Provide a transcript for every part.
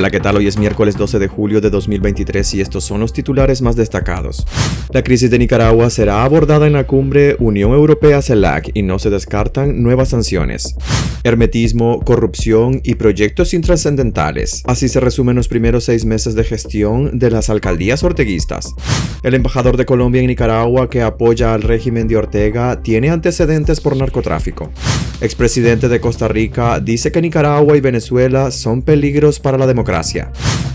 Hola, ¿qué tal? Hoy es miércoles 12 de julio de 2023 y estos son los titulares más destacados. La crisis de Nicaragua será abordada en la cumbre Unión Europea-CELAC y no se descartan nuevas sanciones. Hermetismo, corrupción y proyectos intrascendentales. Así se resumen los primeros seis meses de gestión de las alcaldías orteguistas. El embajador de Colombia en Nicaragua que apoya al régimen de Ortega tiene antecedentes por narcotráfico. Expresidente de Costa Rica dice que Nicaragua y Venezuela son peligros para la democracia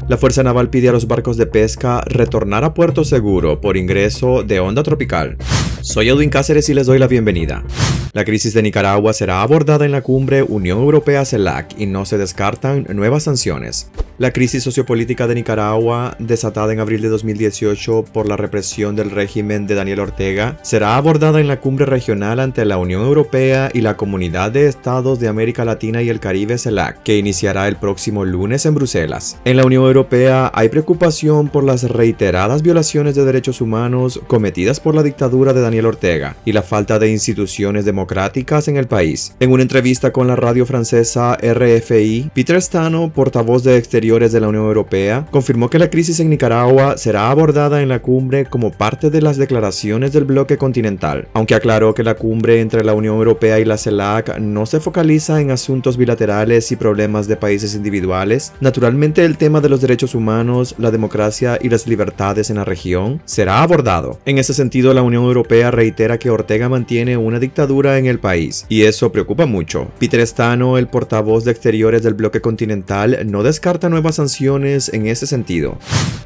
La Fuerza Naval pide a los barcos de pesca retornar a puerto seguro por ingreso de onda tropical. Soy Edwin Cáceres y les doy la bienvenida. La crisis de Nicaragua será abordada en la cumbre Unión Europea-CELAC y no se descartan nuevas sanciones. La crisis sociopolítica de Nicaragua, desatada en abril de 2018 por la represión del régimen de Daniel Ortega, será abordada en la cumbre regional ante la Unión Europea y la Comunidad de Estados de América Latina y el Caribe CELAC, que iniciará el próximo lunes en Bruselas. En la Unión Europea hay preocupación por las reiteradas violaciones de derechos humanos cometidas por la dictadura de Daniel Ortega y la falta de instituciones democráticas en el país. En una entrevista con la radio francesa RFI, Peter Stano, portavoz de Exterior de la Unión Europea, confirmó que la crisis en Nicaragua será abordada en la cumbre como parte de las declaraciones del bloque continental, aunque aclaró que la cumbre entre la Unión Europea y la CELAC no se focaliza en asuntos bilaterales y problemas de países individuales. Naturalmente el tema de los derechos humanos, la democracia y las libertades en la región será abordado. En ese sentido, la Unión Europea reitera que Ortega mantiene una dictadura en el país, y eso preocupa mucho. Peter Stano, el portavoz de exteriores del bloque continental, no descarta nuevas sanciones en ese sentido.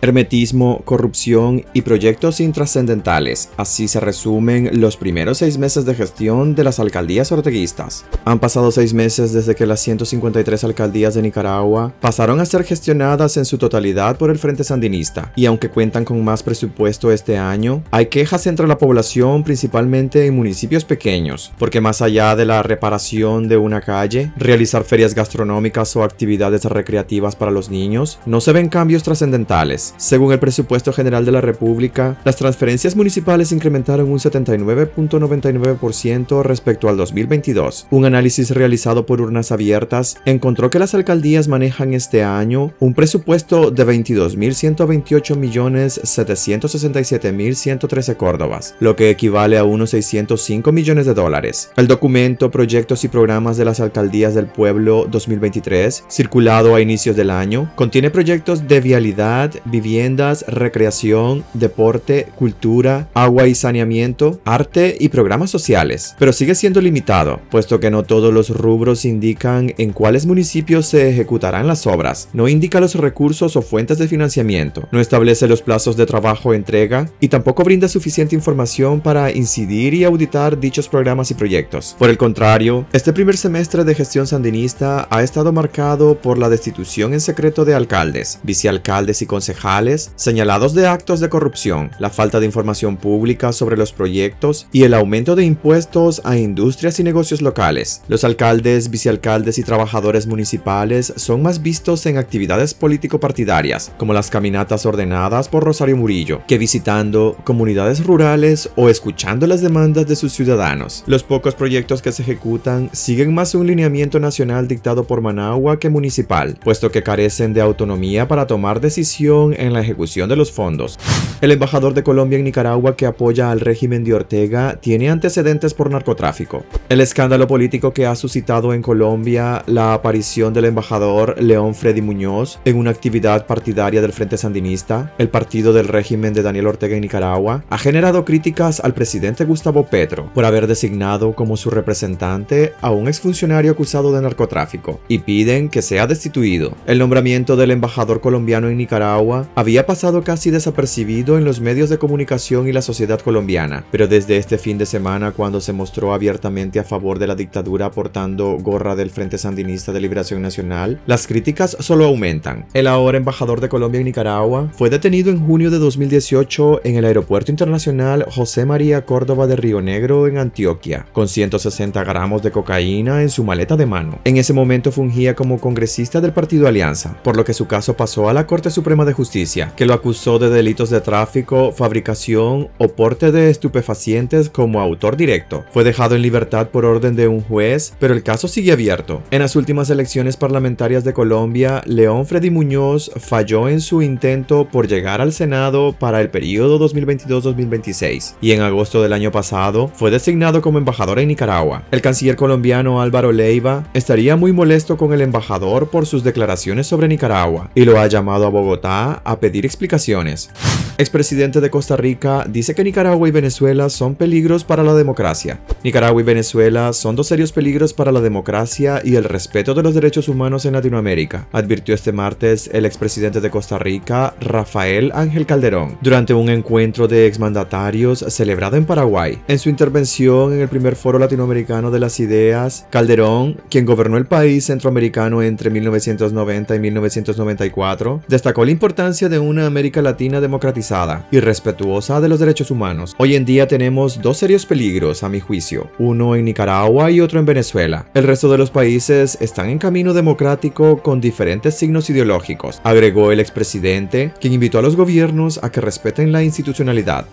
Hermetismo, corrupción y proyectos intrascendentales. Así se resumen los primeros seis meses de gestión de las alcaldías orteguistas. Han pasado seis meses desde que las 153 alcaldías de Nicaragua pasaron a ser gestionadas en su totalidad por el Frente Sandinista, y aunque cuentan con más presupuesto este año, hay quejas entre la población principalmente en municipios pequeños, porque más allá de la reparación de una calle, realizar ferias gastronómicas o actividades recreativas para los niños, no se ven cambios trascendentales. Según el presupuesto general de la República, las transferencias municipales incrementaron un 79.99% respecto al 2022. Un análisis realizado por urnas abiertas encontró que las alcaldías manejan este año un presupuesto de 22.128.767.113 córdobas, lo que equivale a unos 605 millones de dólares. El documento Proyectos y Programas de las Alcaldías del Pueblo 2023, circulado a inicios del año, contiene proyectos de vialidad, viviendas, recreación, deporte, cultura, agua y saneamiento, arte y programas sociales, pero sigue siendo limitado, puesto que no todos los rubros indican en cuáles municipios se ejecutarán las obras, no indica los recursos o fuentes de financiamiento, no establece los plazos de trabajo entrega y tampoco brinda suficiente información para incidir y auditar dichos programas y proyectos. Por el contrario, este primer semestre de gestión sandinista ha estado marcado por la destitución en secreto de alcaldes, vicealcaldes y concejales señalados de actos de corrupción, la falta de información pública sobre los proyectos y el aumento de impuestos a industrias y negocios locales. Los alcaldes, vicealcaldes y trabajadores municipales son más vistos en actividades político-partidarias, como las caminatas ordenadas por Rosario Murillo, que visitando comunidades rurales o escuchando las demandas de sus ciudadanos. Los pocos proyectos que se ejecutan siguen más un lineamiento nacional dictado por Managua que municipal, puesto que carecen de autonomía para tomar decisión en la ejecución de los fondos. El embajador de Colombia en Nicaragua que apoya al régimen de Ortega tiene antecedentes por narcotráfico. El escándalo político que ha suscitado en Colombia la aparición del embajador León Freddy Muñoz en una actividad partidaria del Frente Sandinista, el partido del régimen de Daniel Ortega en Nicaragua, ha generado críticas al presidente Gustavo Petro por haber designado como su representante a un exfuncionario acusado de narcotráfico y piden que sea destituido. El nombramiento del embajador colombiano en Nicaragua había pasado casi desapercibido en los medios de comunicación y la sociedad colombiana, pero desde este fin de semana cuando se mostró abiertamente a favor de la dictadura portando gorra del Frente Sandinista de Liberación Nacional, las críticas solo aumentan. El ahora embajador de Colombia en Nicaragua fue detenido en junio de 2018 en el aeropuerto internacional José María Córdoba de Río Negro en Antioquia, con 160 gramos de cocaína en su maleta de mano. En ese momento fungía como congresista del partido Alianza por lo que su caso pasó a la Corte Suprema de Justicia, que lo acusó de delitos de tráfico, fabricación o porte de estupefacientes como autor directo. Fue dejado en libertad por orden de un juez, pero el caso sigue abierto. En las últimas elecciones parlamentarias de Colombia, León Freddy Muñoz falló en su intento por llegar al Senado para el periodo 2022-2026 y en agosto del año pasado fue designado como embajador en Nicaragua. El canciller colombiano Álvaro Leiva estaría muy molesto con el embajador por sus declaraciones sobre Nicaragua y lo ha llamado a Bogotá a pedir explicaciones. Expresidente de Costa Rica dice que Nicaragua y Venezuela son peligros para la democracia. Nicaragua y Venezuela son dos serios peligros para la democracia y el respeto de los derechos humanos en Latinoamérica, advirtió este martes el expresidente de Costa Rica, Rafael Ángel Calderón, durante un encuentro de exmandatarios celebrado en Paraguay. En su intervención en el primer foro latinoamericano de las ideas, Calderón, quien gobernó el país centroamericano entre 1990 y 1994, destacó la importancia de una América Latina democratizada y respetuosa de los derechos humanos. Hoy en día tenemos dos serios peligros, a mi juicio, uno en Nicaragua y otro en Venezuela. El resto de los países están en camino democrático con diferentes signos ideológicos, agregó el expresidente, quien invitó a los gobiernos a que respeten la institucionalidad.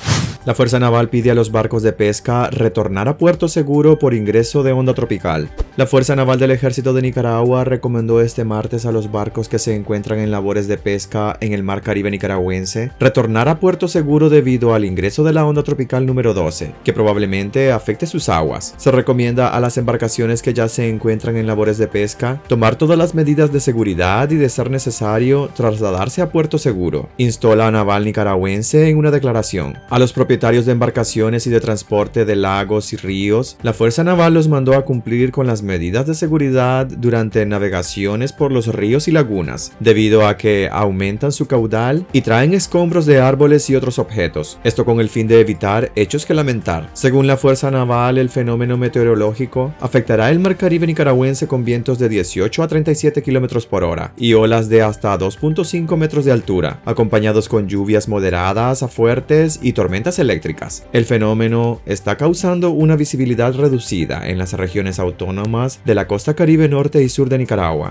La Fuerza Naval pide a los barcos de pesca retornar a puerto seguro por ingreso de onda tropical. La Fuerza Naval del Ejército de Nicaragua recomendó este martes a los barcos que se encuentran en labores de pesca en el Mar Caribe nicaragüense retornar a puerto seguro debido al ingreso de la onda tropical número 12, que probablemente afecte sus aguas. Se recomienda a las embarcaciones que ya se encuentran en labores de pesca tomar todas las medidas de seguridad y de ser necesario trasladarse a puerto seguro, instó la naval nicaragüense en una declaración. A los propietarios de embarcaciones y de transporte de lagos y ríos, la Fuerza Naval los mandó a cumplir con las medidas de seguridad durante navegaciones por los ríos y lagunas, debido a que aumentan su caudal y traen escombros de árboles y otros objetos, esto con el fin de evitar hechos que lamentar. Según la Fuerza Naval, el fenómeno meteorológico afectará el mar Caribe nicaragüense con vientos de 18 a 37 km por hora y olas de hasta 2.5 metros de altura, acompañados con lluvias moderadas a fuertes y tormentas eléctricas. El fenómeno está causando una visibilidad reducida en las regiones autónomas de la costa caribe norte y sur de Nicaragua.